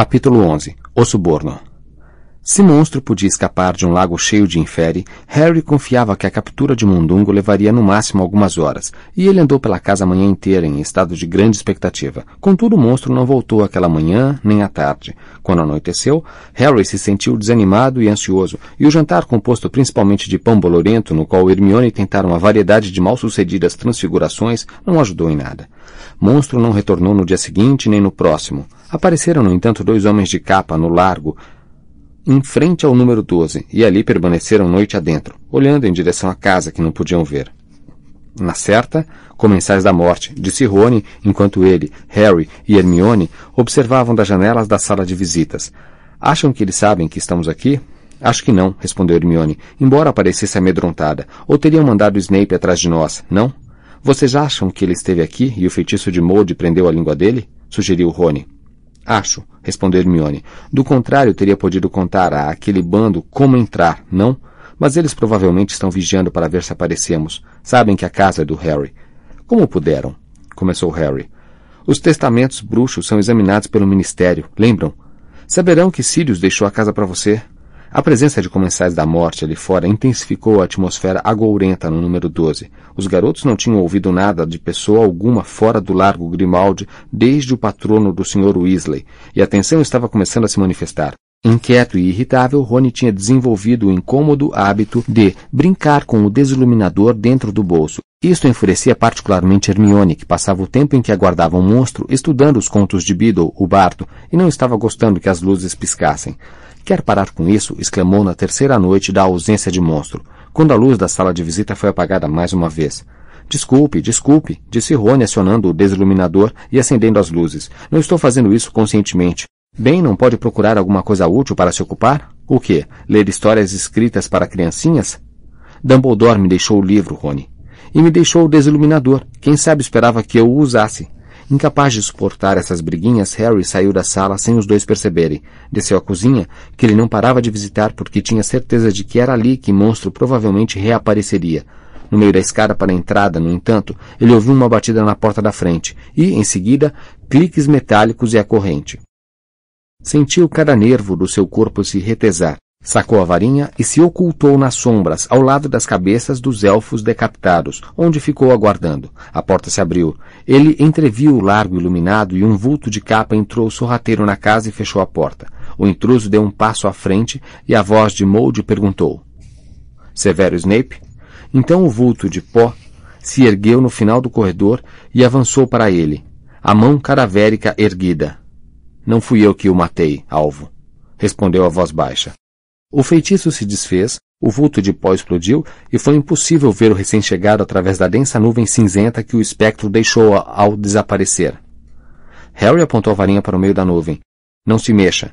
Capítulo 11 O Suborno se monstro podia escapar de um lago cheio de infere, Harry confiava que a captura de Mundungo levaria no máximo algumas horas, e ele andou pela casa a manhã inteira em estado de grande expectativa. Contudo, o monstro não voltou aquela manhã nem à tarde. Quando anoiteceu, Harry se sentiu desanimado e ansioso, e o jantar, composto principalmente de pão bolorento, no qual Hermione tentara uma variedade de mal-sucedidas transfigurações, não ajudou em nada. Monstro não retornou no dia seguinte nem no próximo. Apareceram, no entanto, dois homens de capa no largo, em frente ao número 12, e ali permaneceram noite adentro, olhando em direção à casa que não podiam ver. Na certa, comensais da morte, disse Rony, enquanto ele, Harry e Hermione observavam das janelas da sala de visitas. Acham que eles sabem que estamos aqui? Acho que não, respondeu Hermione, embora parecesse amedrontada. Ou teriam mandado Snape atrás de nós, não? Vocês acham que ele esteve aqui e o feitiço de molde prendeu a língua dele? sugeriu Rony. Acho, respondeu Hermione. Do contrário, teria podido contar a aquele bando como entrar, não? Mas eles provavelmente estão vigiando para ver se aparecemos. Sabem que a casa é do Harry. Como puderam? Começou Harry. Os testamentos bruxos são examinados pelo Ministério, lembram? Saberão que Sirius deixou a casa para você. A presença de comensais da morte ali fora intensificou a atmosfera agourenta no número 12. Os garotos não tinham ouvido nada de pessoa alguma fora do largo Grimaldi desde o patrono do Sr. Weasley, e a tensão estava começando a se manifestar. Inquieto e irritável, Rony tinha desenvolvido o incômodo hábito de brincar com o desiluminador dentro do bolso. Isto enfurecia particularmente Hermione, que passava o tempo em que aguardava um monstro estudando os contos de Beedle, o bardo, e não estava gostando que as luzes piscassem. Quer parar com isso? exclamou na terceira noite da ausência de monstro, quando a luz da sala de visita foi apagada mais uma vez. Desculpe, desculpe, disse Rony acionando o desiluminador e acendendo as luzes. Não estou fazendo isso conscientemente. Bem, não pode procurar alguma coisa útil para se ocupar? O quê? Ler histórias escritas para criancinhas? Dumbledore me deixou o livro, Rony. E me deixou o desiluminador. Quem sabe esperava que eu o usasse. Incapaz de suportar essas briguinhas, Harry saiu da sala sem os dois perceberem. Desceu à cozinha, que ele não parava de visitar porque tinha certeza de que era ali que monstro provavelmente reapareceria. No meio da escada para a entrada, no entanto, ele ouviu uma batida na porta da frente e, em seguida, cliques metálicos e a corrente. Sentiu cada nervo do seu corpo se retesar. Sacou a varinha e se ocultou nas sombras, ao lado das cabeças dos elfos decapitados, onde ficou aguardando. A porta se abriu. Ele entreviu o largo iluminado e um vulto de capa entrou sorrateiro na casa e fechou a porta. O intruso deu um passo à frente e a voz de Mold perguntou. Severo Snape? Então o vulto de pó se ergueu no final do corredor e avançou para ele, a mão cadavérica erguida. Não fui eu que o matei, alvo, respondeu a voz baixa. O feitiço se desfez, o vulto de pó explodiu e foi impossível ver o recém-chegado através da densa nuvem cinzenta que o espectro deixou ao desaparecer. Harry apontou a varinha para o meio da nuvem. Não se mexa.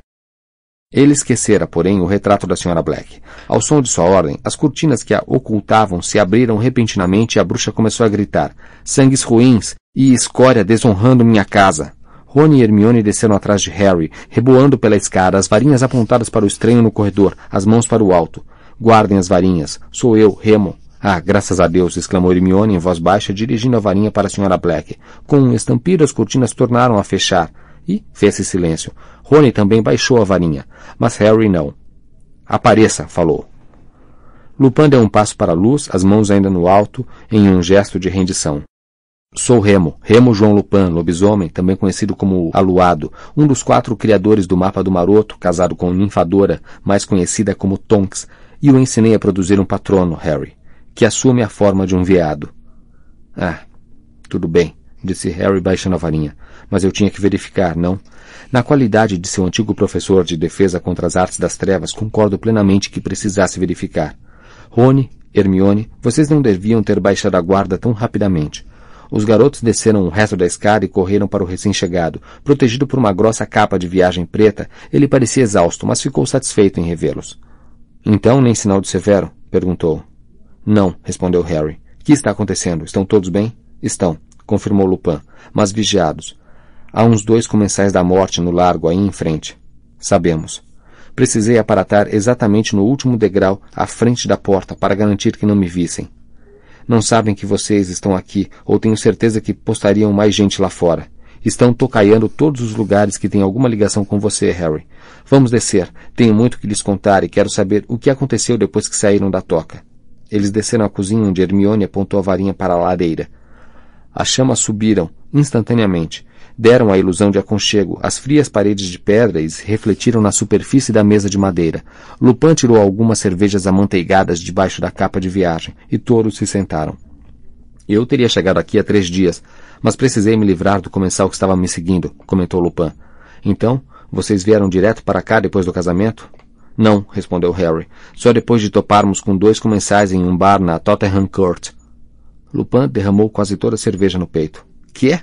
Ele esquecera, porém, o retrato da Sra. Black. Ao som de sua ordem, as cortinas que a ocultavam se abriram repentinamente e a bruxa começou a gritar: Sangues ruins e escória desonrando minha casa. Rony e Hermione desceram atrás de Harry, reboando pela escada, as varinhas apontadas para o estranho no corredor, as mãos para o alto. Guardem as varinhas. Sou eu, Remo. Ah, graças a Deus! exclamou Hermione em voz baixa, dirigindo a varinha para a Sra. Black. Com um estampido, as cortinas tornaram a fechar. E fez-se silêncio. Rony também baixou a varinha, mas Harry não. Apareça, falou. Lupin deu um passo para a luz, as mãos ainda no alto, em um gesto de rendição. Sou Remo, Remo João Lupin, lobisomem, também conhecido como Aluado, um dos quatro criadores do mapa do Maroto, casado com Ninfadora, mais conhecida como Tonks, e o ensinei a produzir um patrono, Harry, que assume a forma de um veado. Ah, tudo bem, disse Harry baixando a varinha, mas eu tinha que verificar, não? Na qualidade de seu antigo professor de defesa contra as artes das trevas, concordo plenamente que precisasse verificar. Rony, Hermione, vocês não deviam ter baixado a guarda tão rapidamente. Os garotos desceram o resto da escada e correram para o recém-chegado. Protegido por uma grossa capa de viagem preta, ele parecia exausto, mas ficou satisfeito em revê-los. Então, nem sinal de severo? perguntou. Não, respondeu Harry. Que está acontecendo? Estão todos bem? Estão, confirmou Lupin, mas vigiados. Há uns dois comensais da morte no largo aí em frente. Sabemos. Precisei aparatar exatamente no último degrau à frente da porta para garantir que não me vissem. Não sabem que vocês estão aqui, ou tenho certeza que postariam mais gente lá fora. Estão tocaiando todos os lugares que têm alguma ligação com você, Harry. Vamos descer. Tenho muito que lhes contar e quero saber o que aconteceu depois que saíram da toca. Eles desceram à cozinha onde Hermione apontou a varinha para a lareira. As chamas subiram, instantaneamente. Deram a ilusão de aconchego. As frias paredes de pedras refletiram na superfície da mesa de madeira. Lupin tirou algumas cervejas amanteigadas debaixo da capa de viagem, e todos se sentaram. Eu teria chegado aqui há três dias, mas precisei me livrar do comensal que estava me seguindo, comentou Lupin. Então, vocês vieram direto para cá depois do casamento? Não, respondeu Harry. Só depois de toparmos com dois comensais em um bar na Tottenham Court. Lupin derramou quase toda a cerveja no peito. Que é?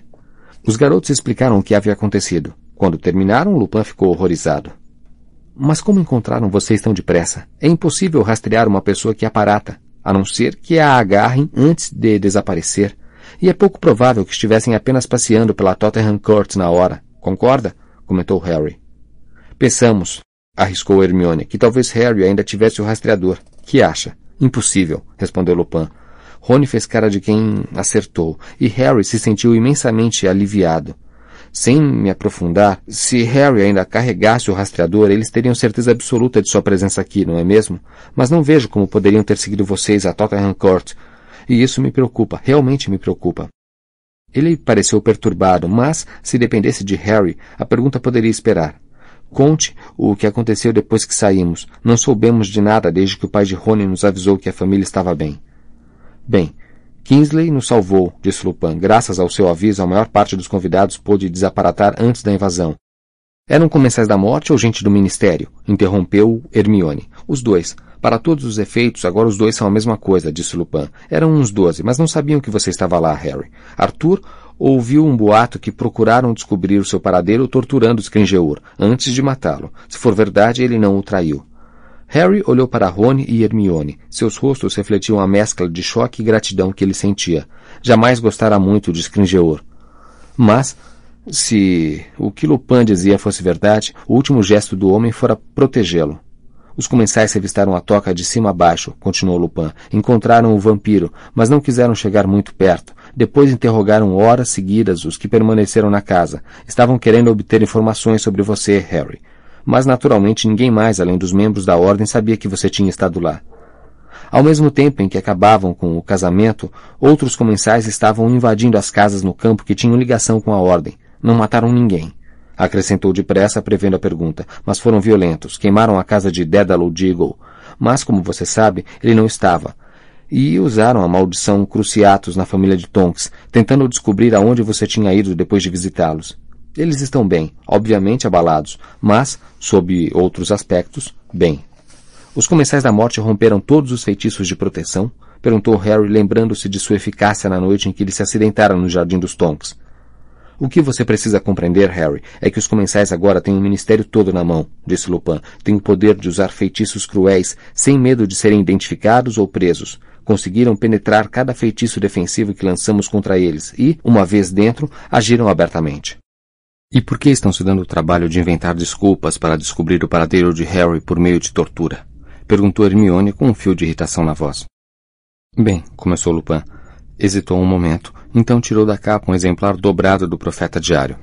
Os garotos explicaram o que havia acontecido. Quando terminaram, Lupin ficou horrorizado. Mas como encontraram vocês tão depressa? É impossível rastrear uma pessoa que aparata, a não ser que a agarrem antes de desaparecer. E é pouco provável que estivessem apenas passeando pela Tottenham Court na hora. Concorda? comentou Harry. Pensamos, arriscou Hermione, que talvez Harry ainda tivesse o rastreador. Que acha? Impossível, respondeu Lupin. Rony fez cara de quem acertou, e Harry se sentiu imensamente aliviado. Sem me aprofundar, se Harry ainda carregasse o rastreador, eles teriam certeza absoluta de sua presença aqui, não é mesmo? Mas não vejo como poderiam ter seguido vocês a Tottenham Court. E isso me preocupa, realmente me preocupa. Ele pareceu perturbado, mas, se dependesse de Harry, a pergunta poderia esperar. Conte o que aconteceu depois que saímos. Não soubemos de nada desde que o pai de Rony nos avisou que a família estava bem. Bem, Kingsley nos salvou, disse Lupin. Graças ao seu aviso, a maior parte dos convidados pôde desaparatar antes da invasão. Eram comensais da morte ou gente do ministério? Interrompeu Hermione. Os dois. Para todos os efeitos, agora os dois são a mesma coisa, disse Lupin. Eram uns doze, mas não sabiam que você estava lá, Harry. Arthur ouviu um boato que procuraram descobrir o seu paradeiro torturando Scringeur, antes de matá-lo. Se for verdade, ele não o traiu. Harry olhou para Rony e Hermione. Seus rostos refletiam a mescla de choque e gratidão que ele sentia. Jamais gostara muito de Scringeur. Mas, se o que Lupin dizia fosse verdade, o último gesto do homem fora protegê-lo. Os comensais revistaram a toca de cima a baixo, continuou Lupin. Encontraram o vampiro, mas não quiseram chegar muito perto. Depois interrogaram horas seguidas os que permaneceram na casa. Estavam querendo obter informações sobre você, Harry. Mas naturalmente ninguém mais, além dos membros da ordem, sabia que você tinha estado lá. Ao mesmo tempo em que acabavam com o casamento, outros comensais estavam invadindo as casas no campo que tinham ligação com a ordem. Não mataram ninguém. Acrescentou depressa, prevendo a pergunta. Mas foram violentos. Queimaram a casa de Dédalo Deagle. Mas, como você sabe, ele não estava. E usaram a maldição Cruciatus na família de Tonks, tentando descobrir aonde você tinha ido depois de visitá-los. Eles estão bem, obviamente abalados, mas, sob outros aspectos, bem. Os comensais da morte romperam todos os feitiços de proteção? Perguntou Harry, lembrando-se de sua eficácia na noite em que ele se acidentara no Jardim dos Tonks. O que você precisa compreender, Harry, é que os comensais agora têm o um ministério todo na mão, disse Lupin. Têm o poder de usar feitiços cruéis, sem medo de serem identificados ou presos. Conseguiram penetrar cada feitiço defensivo que lançamos contra eles e, uma vez dentro, agiram abertamente. E por que estão se dando o trabalho de inventar desculpas para descobrir o paradeiro de Harry por meio de tortura? Perguntou Hermione com um fio de irritação na voz. Bem, começou Lupin. Hesitou um momento, então tirou da capa um exemplar dobrado do Profeta Diário.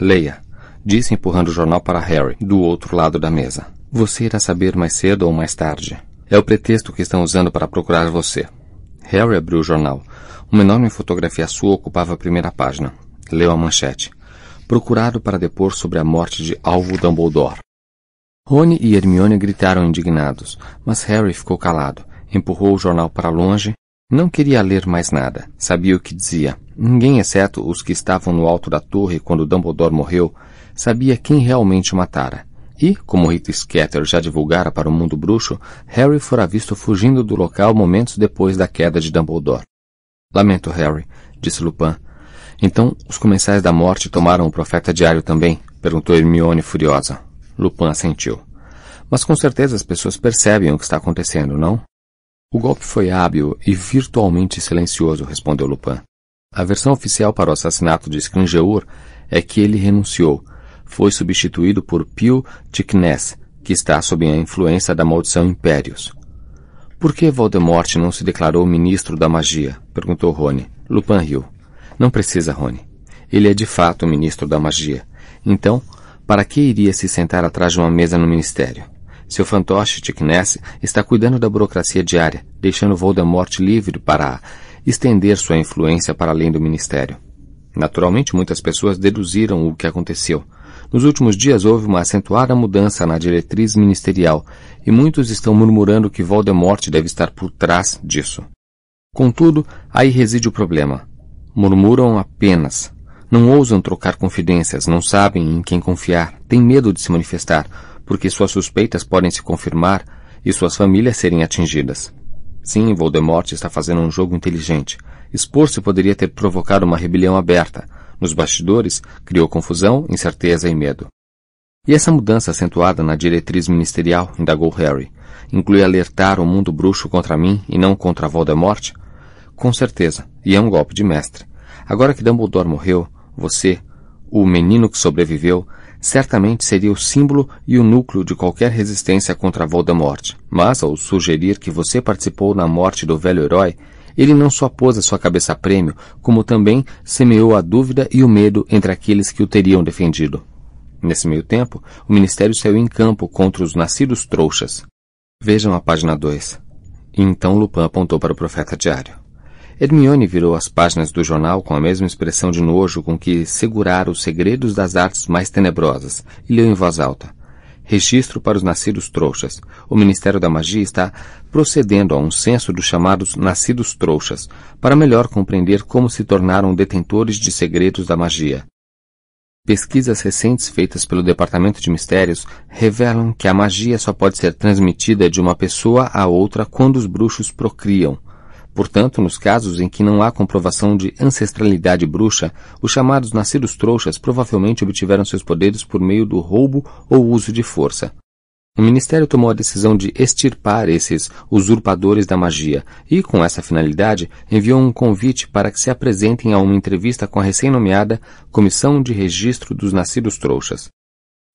Leia, disse empurrando o jornal para Harry, do outro lado da mesa. Você irá saber mais cedo ou mais tarde. É o pretexto que estão usando para procurar você. Harry abriu o jornal. Uma enorme fotografia sua ocupava a primeira página. Leu a manchete. Procurado para depor sobre a morte de Alvo Dumbledore. Rony e Hermione gritaram indignados, mas Harry ficou calado, empurrou o jornal para longe não queria ler mais nada. Sabia o que dizia. Ninguém, exceto os que estavam no alto da torre quando Dumbledore morreu, sabia quem realmente o matara. E, como Rita Skeeter já divulgara para o mundo bruxo, Harry fora visto fugindo do local momentos depois da queda de Dumbledore. Lamento, Harry, disse Lupin. Então, os comensais da morte tomaram o profeta diário também? perguntou Hermione furiosa. Lupin assentiu. Mas com certeza as pessoas percebem o que está acontecendo, não? O golpe foi hábil e virtualmente silencioso, respondeu Lupin. A versão oficial para o assassinato de Scringeur é que ele renunciou. Foi substituído por Pio Ticness, que está sob a influência da maldição Impérios. Por que Voldemort não se declarou ministro da magia? perguntou Rony. Lupin riu. Não precisa, Rony. Ele é de fato o ministro da magia. Então, para que iria se sentar atrás de uma mesa no ministério? Seu fantoche, Tickness, está cuidando da burocracia diária, deixando Voldemort livre para estender sua influência para além do ministério. Naturalmente, muitas pessoas deduziram o que aconteceu. Nos últimos dias houve uma acentuada mudança na diretriz ministerial e muitos estão murmurando que Voldemort deve estar por trás disso. Contudo, aí reside o problema. Murmuram apenas. Não ousam trocar confidências, não sabem em quem confiar, têm medo de se manifestar, porque suas suspeitas podem se confirmar e suas famílias serem atingidas. Sim, Voldemort está fazendo um jogo inteligente. Expor-se poderia ter provocado uma rebelião aberta. Nos bastidores, criou confusão, incerteza e medo. E essa mudança acentuada na diretriz ministerial, indagou Harry, inclui alertar o mundo bruxo contra mim e não contra Voldemort? Com certeza, e é um golpe de mestre. Agora que Dumbledore morreu, você, o menino que sobreviveu, certamente seria o símbolo e o núcleo de qualquer resistência contra Voldemort. Mas, ao sugerir que você participou na morte do velho herói, ele não só pôs a sua cabeça a prêmio, como também semeou a dúvida e o medo entre aqueles que o teriam defendido. Nesse meio tempo, o ministério saiu em campo contra os nascidos trouxas. Vejam a página 2. E então Lupin apontou para o profeta diário. Hermione virou as páginas do jornal com a mesma expressão de nojo com que segurara os segredos das artes mais tenebrosas e leu em voz alta. Registro para os nascidos trouxas. O Ministério da Magia está procedendo a um censo dos chamados nascidos trouxas, para melhor compreender como se tornaram detentores de segredos da magia. Pesquisas recentes feitas pelo Departamento de Mistérios revelam que a magia só pode ser transmitida de uma pessoa a outra quando os bruxos procriam, Portanto, nos casos em que não há comprovação de ancestralidade bruxa, os chamados nascidos trouxas provavelmente obtiveram seus poderes por meio do roubo ou uso de força. O Ministério tomou a decisão de extirpar esses usurpadores da magia e, com essa finalidade, enviou um convite para que se apresentem a uma entrevista com a recém-nomeada Comissão de Registro dos Nascidos Trouxas.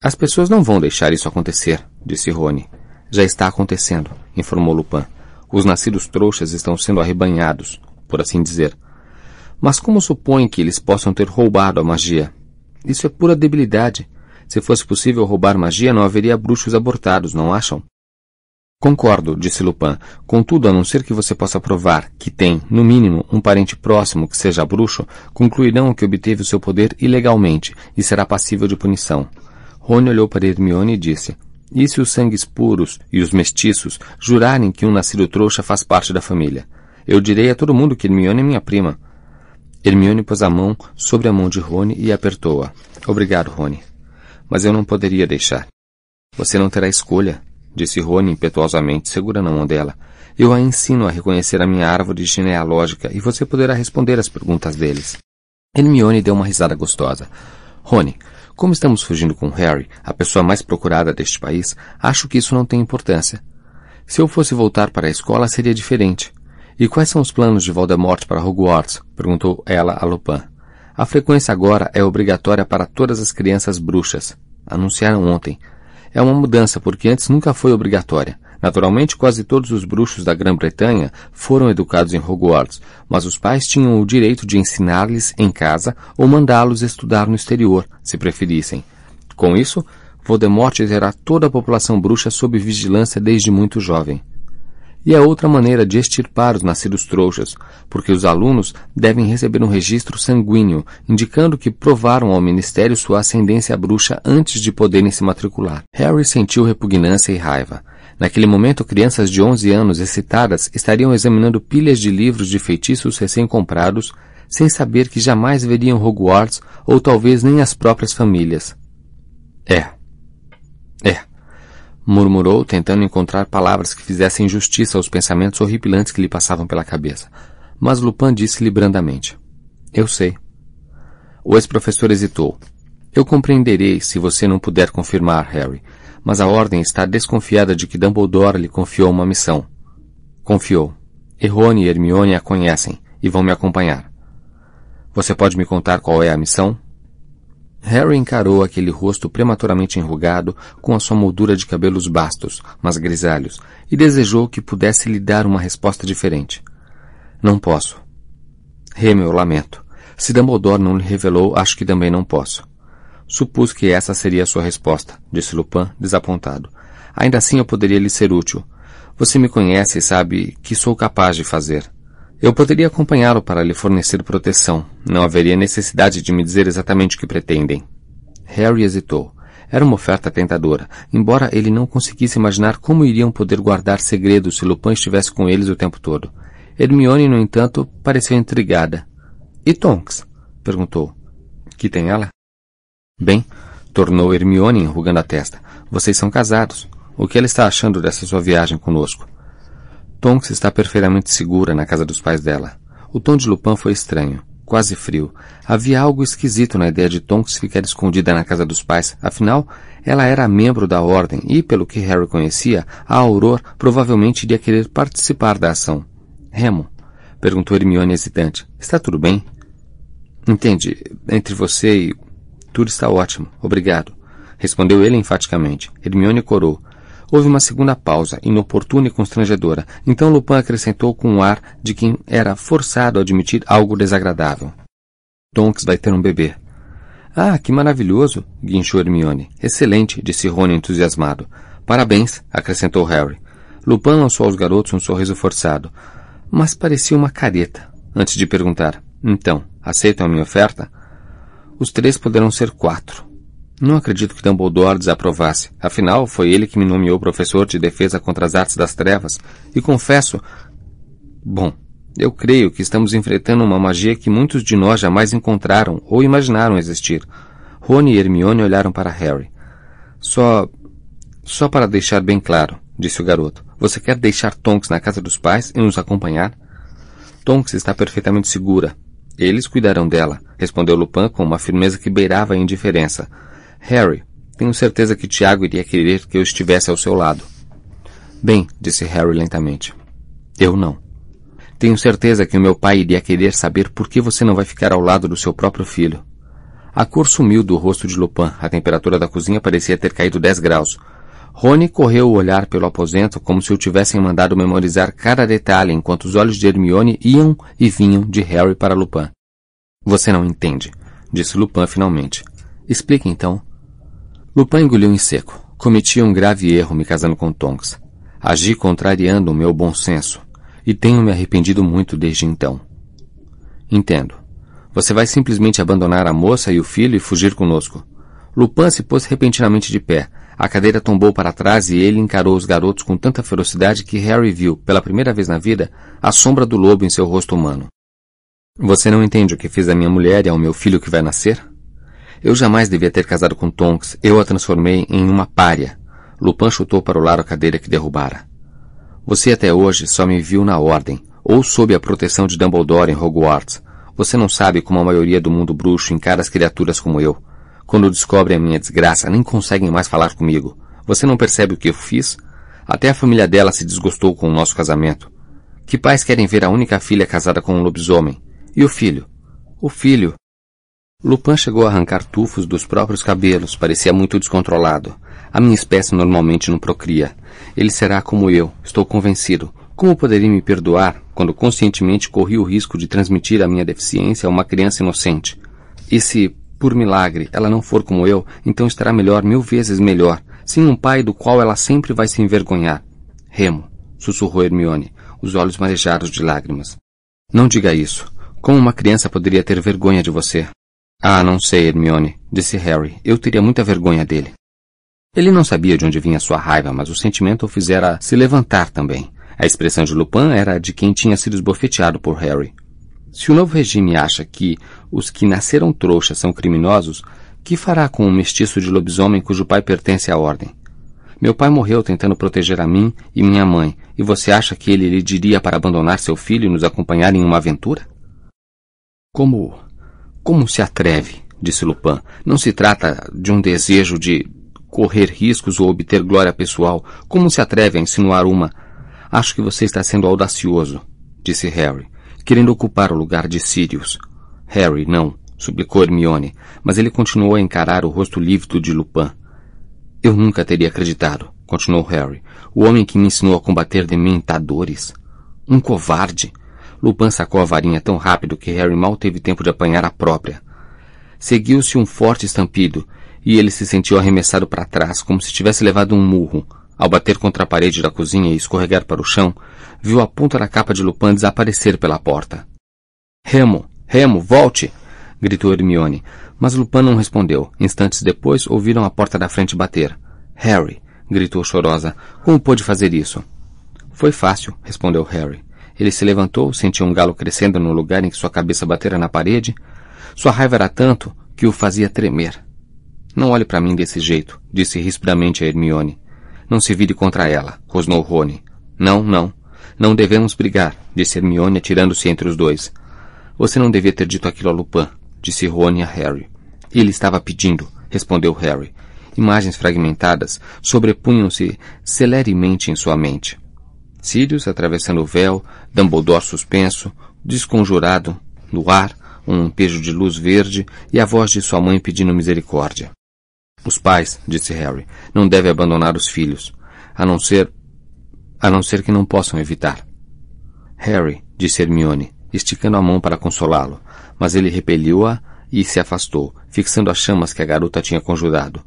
As pessoas não vão deixar isso acontecer, disse Rony. Já está acontecendo, informou Lupin. Os nascidos trouxas estão sendo arrebanhados, por assim dizer. Mas como supõe que eles possam ter roubado a magia? Isso é pura debilidade. Se fosse possível roubar magia, não haveria bruxos abortados, não acham? Concordo, disse Lupin. Contudo, a não ser que você possa provar que tem, no mínimo, um parente próximo que seja bruxo, concluirão que obteve o seu poder ilegalmente e será passível de punição. Rony olhou para Hermione e disse: e se os sangues puros e os mestiços jurarem que um nascido trouxa faz parte da família? Eu direi a todo mundo que Hermione é minha prima. Hermione pôs a mão sobre a mão de Rony e apertou-a. Obrigado, Rony. Mas eu não poderia deixar. Você não terá escolha, disse Rony impetuosamente, segurando a mão dela. Eu a ensino a reconhecer a minha árvore genealógica e você poderá responder às perguntas deles. Hermione deu uma risada gostosa. Rony, como estamos fugindo com Harry, a pessoa mais procurada deste país, acho que isso não tem importância. Se eu fosse voltar para a escola, seria diferente. E quais são os planos de Voldemort para Hogwarts? perguntou ela a Lupin. A frequência agora é obrigatória para todas as crianças bruxas. Anunciaram ontem. É uma mudança porque antes nunca foi obrigatória. Naturalmente, quase todos os bruxos da Grã-Bretanha foram educados em Hogwarts, mas os pais tinham o direito de ensinar-lhes em casa ou mandá-los estudar no exterior, se preferissem. Com isso, Voldemort terá toda a população bruxa sob vigilância desde muito jovem. E é outra maneira de extirpar os nascidos trouxas, porque os alunos devem receber um registro sanguíneo, indicando que provaram ao Ministério sua ascendência bruxa antes de poderem se matricular. Harry sentiu repugnância e raiva. Naquele momento, crianças de 11 anos excitadas estariam examinando pilhas de livros de feitiços recém-comprados, sem saber que jamais veriam Hogwarts ou talvez nem as próprias famílias. É. É. Murmurou, tentando encontrar palavras que fizessem justiça aos pensamentos horripilantes que lhe passavam pela cabeça. Mas Lupin disse-lhe brandamente: Eu sei. O ex-professor hesitou. Eu compreenderei se você não puder confirmar, Harry, mas a Ordem está desconfiada de que Dumbledore lhe confiou uma missão. Confiou. E Rony e Hermione a conhecem e vão me acompanhar. Você pode me contar qual é a missão? Harry encarou aquele rosto prematuramente enrugado com a sua moldura de cabelos bastos, mas grisalhos, e desejou que pudesse lhe dar uma resposta diferente. Não posso. Remy, eu lamento. Se Dumbledore não lhe revelou, acho que também não posso. Supus que essa seria a sua resposta, disse Lupin, desapontado. Ainda assim eu poderia lhe ser útil. Você me conhece e sabe que sou capaz de fazer. Eu poderia acompanhá-lo para lhe fornecer proteção. Não haveria necessidade de me dizer exatamente o que pretendem. Harry hesitou. Era uma oferta tentadora, embora ele não conseguisse imaginar como iriam poder guardar segredos se Lupin estivesse com eles o tempo todo. Hermione, no entanto, pareceu intrigada. E Tonks? perguntou. Que tem ela? Bem, tornou Hermione enrugando a testa. Vocês são casados. O que ela está achando dessa sua viagem conosco? Tonks está perfeitamente segura na casa dos pais dela. O tom de Lupin foi estranho, quase frio. Havia algo esquisito na ideia de Tonks ficar escondida na casa dos pais. Afinal, ela era membro da ordem e, pelo que Harry conhecia, a Auror provavelmente iria querer participar da ação. Remo, perguntou Hermione hesitante, está tudo bem? Entende, entre você e... Está ótimo, obrigado. Respondeu ele enfaticamente. Hermione corou. Houve uma segunda pausa, inoportuna e constrangedora. Então Lupin acrescentou com um ar de quem era forçado a admitir algo desagradável. Tonks vai ter um bebê. Ah, que maravilhoso! guinchou Hermione. Excelente, disse Rony entusiasmado. Parabéns, acrescentou Harry. Lupin lançou aos garotos um sorriso forçado, mas parecia uma careta, antes de perguntar: Então, aceitam a minha oferta? Os três poderão ser quatro. Não acredito que Dumbledore desaprovasse. Afinal, foi ele que me nomeou professor de defesa contra as artes das trevas. E confesso... Bom, eu creio que estamos enfrentando uma magia que muitos de nós jamais encontraram ou imaginaram existir. Rony e Hermione olharam para Harry. Só... Só para deixar bem claro, disse o garoto. Você quer deixar Tonks na casa dos pais e nos acompanhar? Tonks está perfeitamente segura. Eles cuidarão dela, respondeu Lupin com uma firmeza que beirava a indiferença. Harry, tenho certeza que Tiago iria querer que eu estivesse ao seu lado. Bem, disse Harry lentamente. Eu não. Tenho certeza que o meu pai iria querer saber por que você não vai ficar ao lado do seu próprio filho. A cor sumiu do rosto de Lupin. A temperatura da cozinha parecia ter caído dez graus. Rony correu o olhar pelo aposento como se o tivessem mandado memorizar cada detalhe enquanto os olhos de Hermione iam e vinham de Harry para Lupin. Você não entende, disse Lupin finalmente. Explique então. Lupin engoliu em seco. Cometi um grave erro me casando com Tonks. Agi contrariando o meu bom senso, e tenho me arrependido muito desde então. Entendo. Você vai simplesmente abandonar a moça e o filho e fugir conosco. Lupin se pôs repentinamente de pé. A cadeira tombou para trás e ele encarou os garotos com tanta ferocidade que Harry viu, pela primeira vez na vida, a sombra do lobo em seu rosto humano. Você não entende o que fiz à minha mulher e ao meu filho que vai nascer? Eu jamais devia ter casado com Tonks. Eu a transformei em uma pária. Lupin chutou para o lado a cadeira que derrubara. Você até hoje só me viu na ordem, ou sob a proteção de Dumbledore em Hogwarts. Você não sabe como a maioria do mundo bruxo encara as criaturas como eu. Quando descobrem a minha desgraça, nem conseguem mais falar comigo. Você não percebe o que eu fiz? Até a família dela se desgostou com o nosso casamento. Que pais querem ver a única filha casada com um lobisomem? E o filho? O filho, Lupin chegou a arrancar tufos dos próprios cabelos, parecia muito descontrolado. A minha espécie normalmente não procria. Ele será como eu, estou convencido. Como poderia me perdoar quando conscientemente corri o risco de transmitir a minha deficiência a uma criança inocente? E se, por milagre, ela não for como eu, então estará melhor, mil vezes melhor, sem um pai do qual ela sempre vai se envergonhar. Remo, sussurrou Hermione, os olhos marejados de lágrimas. Não diga isso. Como uma criança poderia ter vergonha de você? Ah, não sei, Hermione, disse Harry. Eu teria muita vergonha dele. Ele não sabia de onde vinha sua raiva, mas o sentimento o fizera se levantar também. A expressão de Lupin era de quem tinha sido esbofeteado por Harry. Se o novo regime acha que os que nasceram trouxas são criminosos, que fará com um mestiço de lobisomem cujo pai pertence à ordem? Meu pai morreu tentando proteger a mim e minha mãe, e você acha que ele lhe diria para abandonar seu filho e nos acompanhar em uma aventura? Como como se atreve? disse Lupin. Não se trata de um desejo de correr riscos ou obter glória pessoal. Como se atreve a insinuar uma? Acho que você está sendo audacioso, disse Harry, querendo ocupar o lugar de Sirius. Harry, não, suplicou Hermione, mas ele continuou a encarar o rosto lívido de Lupin. Eu nunca teria acreditado, continuou Harry. O homem que me ensinou a combater dementadores. Um covarde. Lupin sacou a varinha tão rápido que Harry mal teve tempo de apanhar a própria. Seguiu-se um forte estampido, e ele se sentiu arremessado para trás, como se tivesse levado um murro. Ao bater contra a parede da cozinha e escorregar para o chão, viu a ponta da capa de Lupin desaparecer pela porta. Remo! Remo, volte! gritou Hermione, mas Lupin não respondeu. Instantes depois, ouviram a porta da frente bater. Harry! gritou chorosa. Como pôde fazer isso? Foi fácil, respondeu Harry. Ele se levantou, sentiu um galo crescendo no lugar em que sua cabeça batera na parede. Sua raiva era tanto que o fazia tremer. Não olhe para mim desse jeito, disse rispidamente a Hermione. Não se vire contra ela, rosnou Rony. Não, não. Não devemos brigar, disse Hermione atirando-se entre os dois. Você não devia ter dito aquilo a Lupin, disse Rony a Harry. Ele estava pedindo, respondeu Harry. Imagens fragmentadas sobrepunham-se celeremente em sua mente. Sirius atravessando o véu, Dumbledore suspenso, desconjurado, no ar, um lampejo de luz verde e a voz de sua mãe pedindo misericórdia. Os pais, disse Harry, não devem abandonar os filhos, a não ser. a não ser que não possam evitar. Harry, disse Hermione, esticando a mão para consolá-lo, mas ele repeliu-a e se afastou, fixando as chamas que a garota tinha conjurado.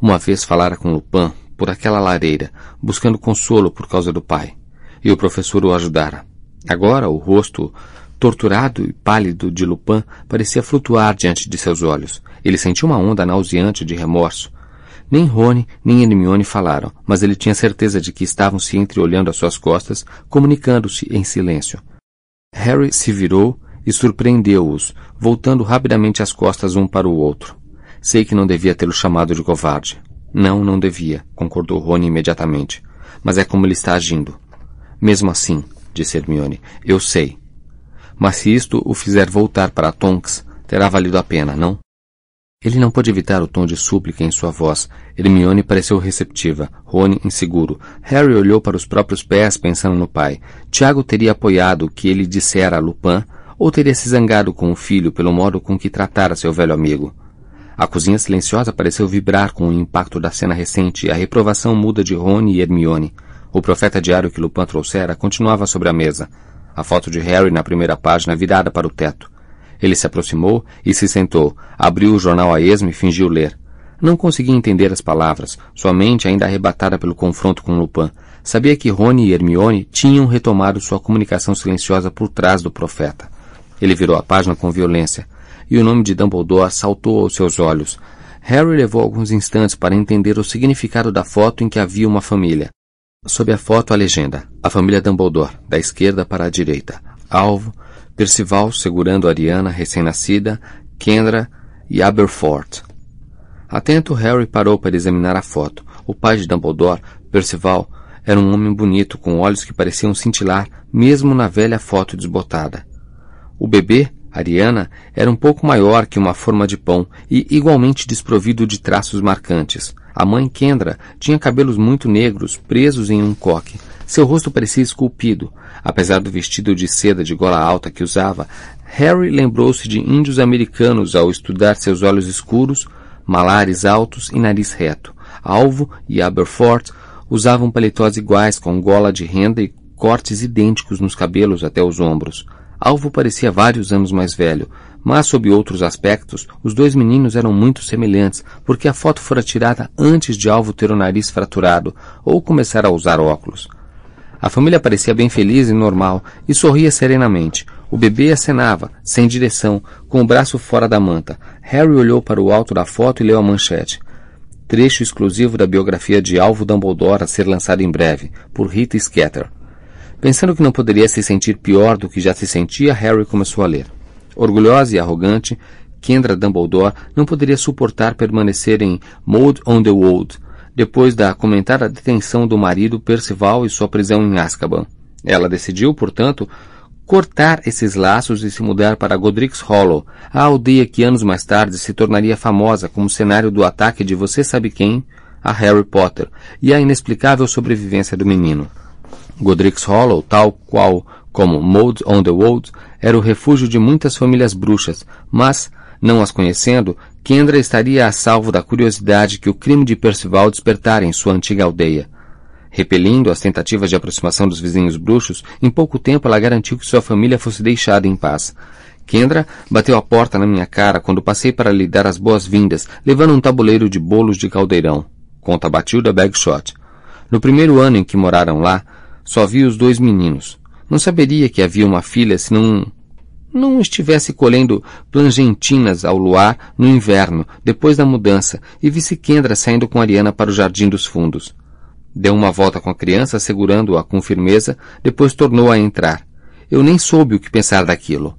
Uma vez falara com Lupin, por aquela lareira, buscando consolo por causa do pai, e o professor o ajudara. Agora o rosto torturado e pálido de Lupin parecia flutuar diante de seus olhos. Ele sentiu uma onda nauseante de remorso. Nem Rony nem Hermione falaram, mas ele tinha certeza de que estavam se entreolhando às suas costas, comunicando-se em silêncio. Harry se virou e surpreendeu-os, voltando rapidamente as costas um para o outro. Sei que não devia tê-lo chamado de covarde. Não, não devia, concordou Rony imediatamente. Mas é como ele está agindo. Mesmo assim, disse Hermione, eu sei. Mas se isto o fizer voltar para Tonks, terá valido a pena, não? Ele não pôde evitar o tom de súplica em sua voz. Hermione pareceu receptiva, Rony inseguro. Harry olhou para os próprios pés pensando no pai. Tiago teria apoiado o que ele dissera a Lupin ou teria se zangado com o filho pelo modo com que tratara seu velho amigo. A cozinha silenciosa pareceu vibrar com o impacto da cena recente e a reprovação muda de Rony e Hermione. O profeta diário que Lupin trouxera continuava sobre a mesa a foto de Harry na primeira página virada para o teto. Ele se aproximou e se sentou, abriu o jornal a esmo e fingiu ler. Não conseguia entender as palavras, sua mente ainda arrebatada pelo confronto com Lupin. Sabia que Rony e Hermione tinham retomado sua comunicação silenciosa por trás do profeta. Ele virou a página com violência, e o nome de Dumbledore saltou aos seus olhos. Harry levou alguns instantes para entender o significado da foto em que havia uma família. Sob a foto, a legenda: A família Dumbledore, da esquerda para a direita. Alvo: Percival segurando Ariana, recém-nascida, Kendra e Aberforth. Atento, Harry parou para examinar a foto. O pai de Dumbledore, Percival, era um homem bonito, com olhos que pareciam cintilar, mesmo na velha foto desbotada. O bebê, Ariana, era um pouco maior que uma forma de pão e igualmente desprovido de traços marcantes. A mãe Kendra tinha cabelos muito negros, presos em um coque. Seu rosto parecia esculpido. Apesar do vestido de seda de gola alta que usava, Harry lembrou-se de índios americanos ao estudar seus olhos escuros, malares altos e nariz reto. Alvo e Aberforth usavam paletós iguais com gola de renda e cortes idênticos nos cabelos até os ombros. Alvo parecia vários anos mais velho, mas sob outros aspectos, os dois meninos eram muito semelhantes, porque a foto fora tirada antes de Alvo ter o nariz fraturado ou começar a usar óculos. A família parecia bem feliz e normal e sorria serenamente. O bebê acenava, sem direção, com o braço fora da manta. Harry olhou para o alto da foto e leu a manchete. Trecho exclusivo da biografia de Alvo Dumbledore a ser lançado em breve, por Rita Skeeter. Pensando que não poderia se sentir pior do que já se sentia, Harry começou a ler. Orgulhosa e arrogante, Kendra Dumbledore não poderia suportar permanecer em Mold on the Wold, depois da comentada detenção do marido Percival e sua prisão em Azkaban. Ela decidiu, portanto, cortar esses laços e se mudar para Godric's Hollow, a aldeia que anos mais tarde se tornaria famosa como cenário do ataque de você sabe quem a Harry Potter e a inexplicável sobrevivência do menino. Godric's Hollow, tal qual como Mold on the Wold, era o refúgio de muitas famílias bruxas, mas, não as conhecendo, Kendra estaria a salvo da curiosidade que o crime de Percival despertara em sua antiga aldeia. Repelindo as tentativas de aproximação dos vizinhos bruxos, em pouco tempo ela garantiu que sua família fosse deixada em paz. Kendra bateu a porta na minha cara quando passei para lhe dar as boas-vindas, levando um tabuleiro de bolos de caldeirão. Conta Batilda Bagshot. No primeiro ano em que moraram lá, só vi os dois meninos. Não saberia que havia uma filha se não não estivesse colhendo plangentinas ao luar no inverno, depois da mudança, e visse Kendra saindo com Ariana para o Jardim dos Fundos. Deu uma volta com a criança, segurando-a com firmeza, depois tornou a entrar. Eu nem soube o que pensar daquilo.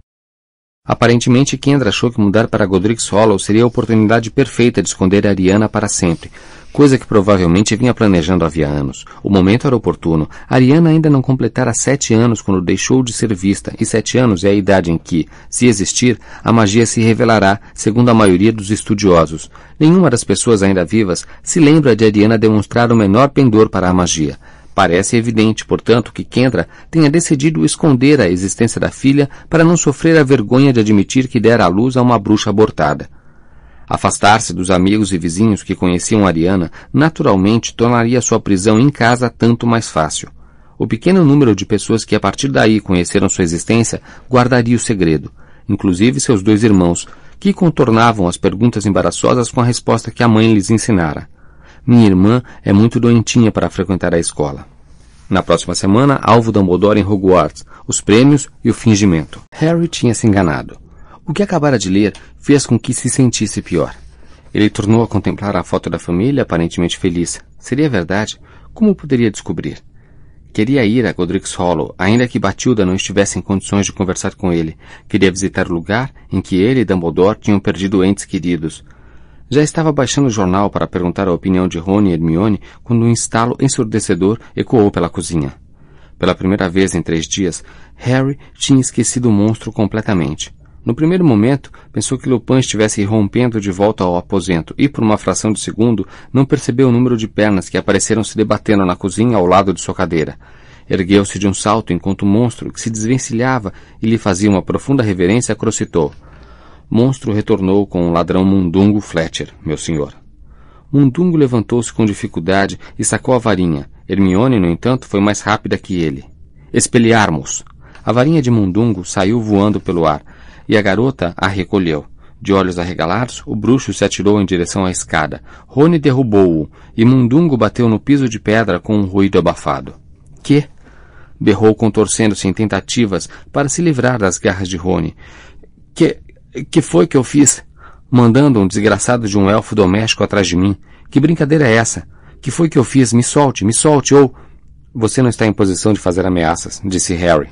Aparentemente, Kendra achou que mudar para Godric's Hollow seria a oportunidade perfeita de esconder Ariana para sempre, coisa que provavelmente vinha planejando havia anos. O momento era oportuno. Ariana ainda não completara sete anos quando deixou de ser vista, e sete anos é a idade em que, se existir, a magia se revelará, segundo a maioria dos estudiosos. Nenhuma das pessoas ainda vivas se lembra de Ariana demonstrar o menor pendor para a magia. Parece evidente, portanto, que Kendra tenha decidido esconder a existência da filha para não sofrer a vergonha de admitir que dera à luz a uma bruxa abortada. Afastar-se dos amigos e vizinhos que conheciam Ariana naturalmente tornaria sua prisão em casa tanto mais fácil. O pequeno número de pessoas que a partir daí conheceram sua existência guardaria o segredo, inclusive seus dois irmãos, que contornavam as perguntas embaraçosas com a resposta que a mãe lhes ensinara. Minha irmã é muito doentinha para frequentar a escola. Na próxima semana, alvo Dumbledore em Hogwarts, os prêmios e o fingimento. Harry tinha se enganado. O que acabara de ler fez com que se sentisse pior. Ele tornou a contemplar a foto da família, aparentemente feliz. Seria verdade? Como poderia descobrir? Queria ir a Godric's Hollow, ainda que Batilda não estivesse em condições de conversar com ele. Queria visitar o lugar em que ele e Dumbledore tinham perdido entes queridos. Já estava baixando o jornal para perguntar a opinião de Rony e Hermione quando um estalo ensurdecedor ecoou pela cozinha. Pela primeira vez em três dias, Harry tinha esquecido o monstro completamente. No primeiro momento, pensou que Lupin estivesse rompendo de volta ao aposento e, por uma fração de segundo, não percebeu o número de pernas que apareceram se debatendo na cozinha ao lado de sua cadeira. Ergueu-se de um salto enquanto o monstro, que se desvencilhava e lhe fazia uma profunda reverência, crocitou. Monstro retornou com o ladrão Mundungo Fletcher, meu senhor. Mundungo levantou-se com dificuldade e sacou a varinha. Hermione, no entanto, foi mais rápida que ele. Espelharmos! A varinha de Mundungo saiu voando pelo ar, e a garota a recolheu. De olhos arregalados, o bruxo se atirou em direção à escada. Rony derrubou-o, e Mundungo bateu no piso de pedra com um ruído abafado. Que? Berrou contorcendo-se em tentativas para se livrar das garras de Rony. Que... que foi que eu fiz? Mandando um desgraçado de um elfo doméstico atrás de mim. Que brincadeira é essa? Que foi que eu fiz? Me solte, me solte, ou... Você não está em posição de fazer ameaças, disse Harry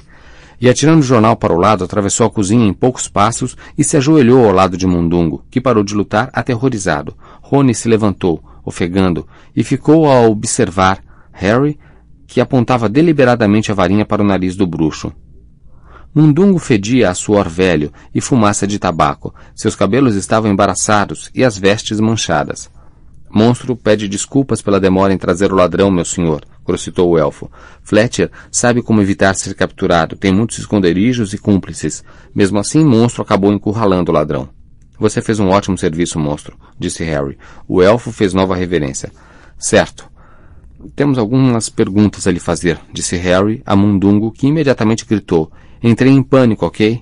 e, atirando o jornal para o lado, atravessou a cozinha em poucos passos e se ajoelhou ao lado de Mundungo, que parou de lutar aterrorizado. Rony se levantou, ofegando, e ficou a observar Harry, que apontava deliberadamente a varinha para o nariz do bruxo. Mundungo fedia a suor velho e fumaça de tabaco. Seus cabelos estavam embaraçados e as vestes manchadas. Monstro pede desculpas pela demora em trazer o ladrão, meu senhor, crocitou o elfo. Fletcher sabe como evitar ser capturado, tem muitos esconderijos e cúmplices. Mesmo assim, Monstro acabou encurralando o ladrão. Você fez um ótimo serviço, Monstro, disse Harry. O elfo fez nova reverência. Certo. Temos algumas perguntas a lhe fazer, disse Harry a Mundungo, que imediatamente gritou. Entrei em pânico, ok?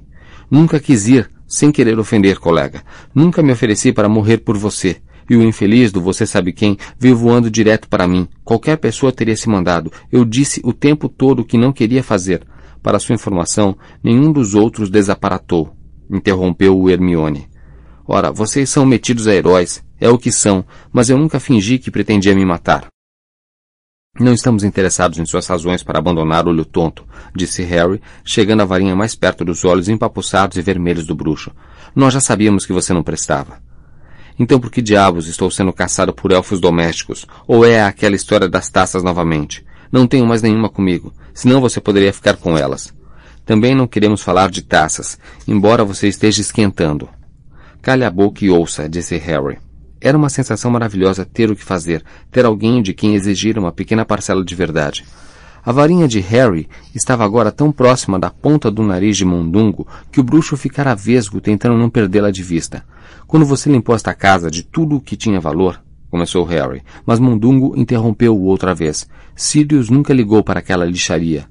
Nunca quis ir, sem querer ofender, colega. Nunca me ofereci para morrer por você. E o infeliz do você sabe quem veio voando direto para mim. Qualquer pessoa teria se mandado. Eu disse o tempo todo que não queria fazer. Para sua informação, nenhum dos outros desaparatou. Interrompeu o Hermione. Ora, vocês são metidos a heróis. É o que são, mas eu nunca fingi que pretendia me matar. Não estamos interessados em suas razões para abandonar o olho tonto, disse Harry, chegando a varinha mais perto dos olhos empapuçados e vermelhos do bruxo. Nós já sabíamos que você não prestava. Então por que diabos estou sendo caçado por elfos domésticos? Ou é aquela história das taças novamente? Não tenho mais nenhuma comigo, senão você poderia ficar com elas. Também não queremos falar de taças, embora você esteja esquentando. Cale a boca e ouça, disse Harry. Era uma sensação maravilhosa ter o que fazer, ter alguém de quem exigir uma pequena parcela de verdade. A varinha de Harry estava agora tão próxima da ponta do nariz de Mundungo que o bruxo ficara vesgo tentando não perdê-la de vista. Quando você limpou esta casa de tudo o que tinha valor, começou Harry, mas Mundungo interrompeu-o outra vez. Sirius nunca ligou para aquela lixaria.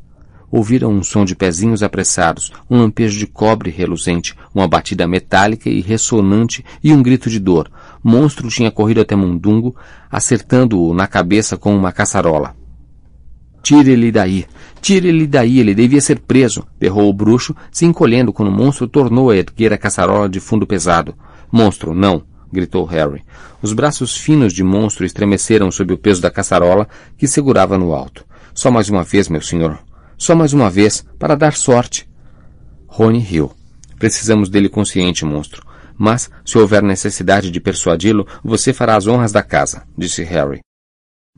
Ouviram um som de pezinhos apressados, um lampejo de cobre reluzente, uma batida metálica e ressonante e um grito de dor. Monstro tinha corrido até Mundungo, acertando-o na cabeça com uma caçarola. Tire ele daí! Tire ele daí! Ele devia ser preso! berrou o bruxo, se encolhendo quando o monstro tornou a erguer a caçarola de fundo pesado. Monstro, não! gritou Harry. Os braços finos de monstro estremeceram sob o peso da caçarola que segurava no alto. Só mais uma vez, meu senhor. Só mais uma vez, para dar sorte. Rony riu. Precisamos dele consciente, monstro. Mas, se houver necessidade de persuadi-lo, você fará as honras da casa, disse Harry.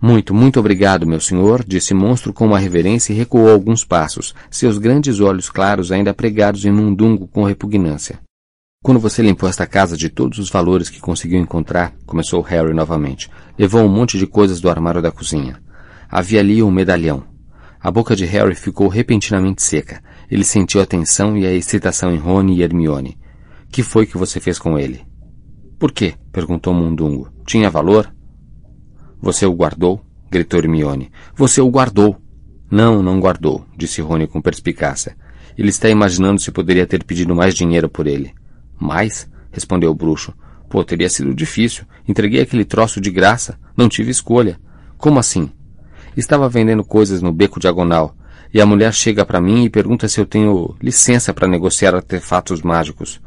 Muito, muito obrigado, meu senhor, disse Monstro com uma reverência e recuou alguns passos, seus grandes olhos claros ainda pregados em Mundungo com repugnância. Quando você limpou esta casa de todos os valores que conseguiu encontrar, começou Harry novamente, levou um monte de coisas do armário da cozinha. Havia ali um medalhão. A boca de Harry ficou repentinamente seca. Ele sentiu a tensão e a excitação em Rony e Hermione. Que foi que você fez com ele? Por quê? perguntou Mundungo. Tinha valor? Você o guardou? gritou Hermione. Você o guardou. Não, não guardou, disse Rony com perspicácia. Ele está imaginando se poderia ter pedido mais dinheiro por ele. Mais? respondeu o bruxo. Pô, teria sido difícil. Entreguei aquele troço de graça. Não tive escolha. Como assim? Estava vendendo coisas no beco diagonal. E a mulher chega para mim e pergunta se eu tenho licença para negociar artefatos mágicos.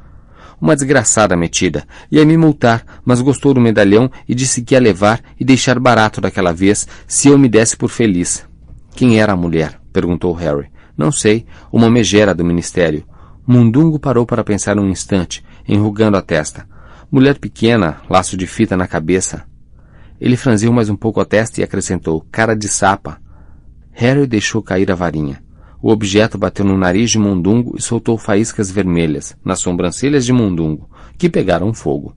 Uma desgraçada metida. Ia me multar, mas gostou do medalhão e disse que ia levar e deixar barato daquela vez se eu me desse por feliz. Quem era a mulher? perguntou Harry. Não sei. Uma megera do ministério. Mundungo parou para pensar um instante, enrugando a testa. Mulher pequena, laço de fita na cabeça. Ele franziu mais um pouco a testa e acrescentou, cara de sapa. Harry deixou cair a varinha. O objeto bateu no nariz de Mundungo e soltou faíscas vermelhas, nas sobrancelhas de Mundungo, que pegaram fogo.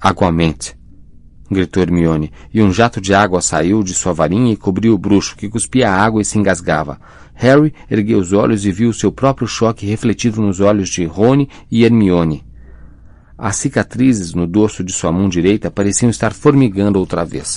Aguamente! gritou Hermione, e um jato de água saiu de sua varinha e cobriu o bruxo, que cuspia água e se engasgava. Harry ergueu os olhos e viu seu próprio choque refletido nos olhos de Rony e Hermione. As cicatrizes no dorso de sua mão direita pareciam estar formigando outra vez.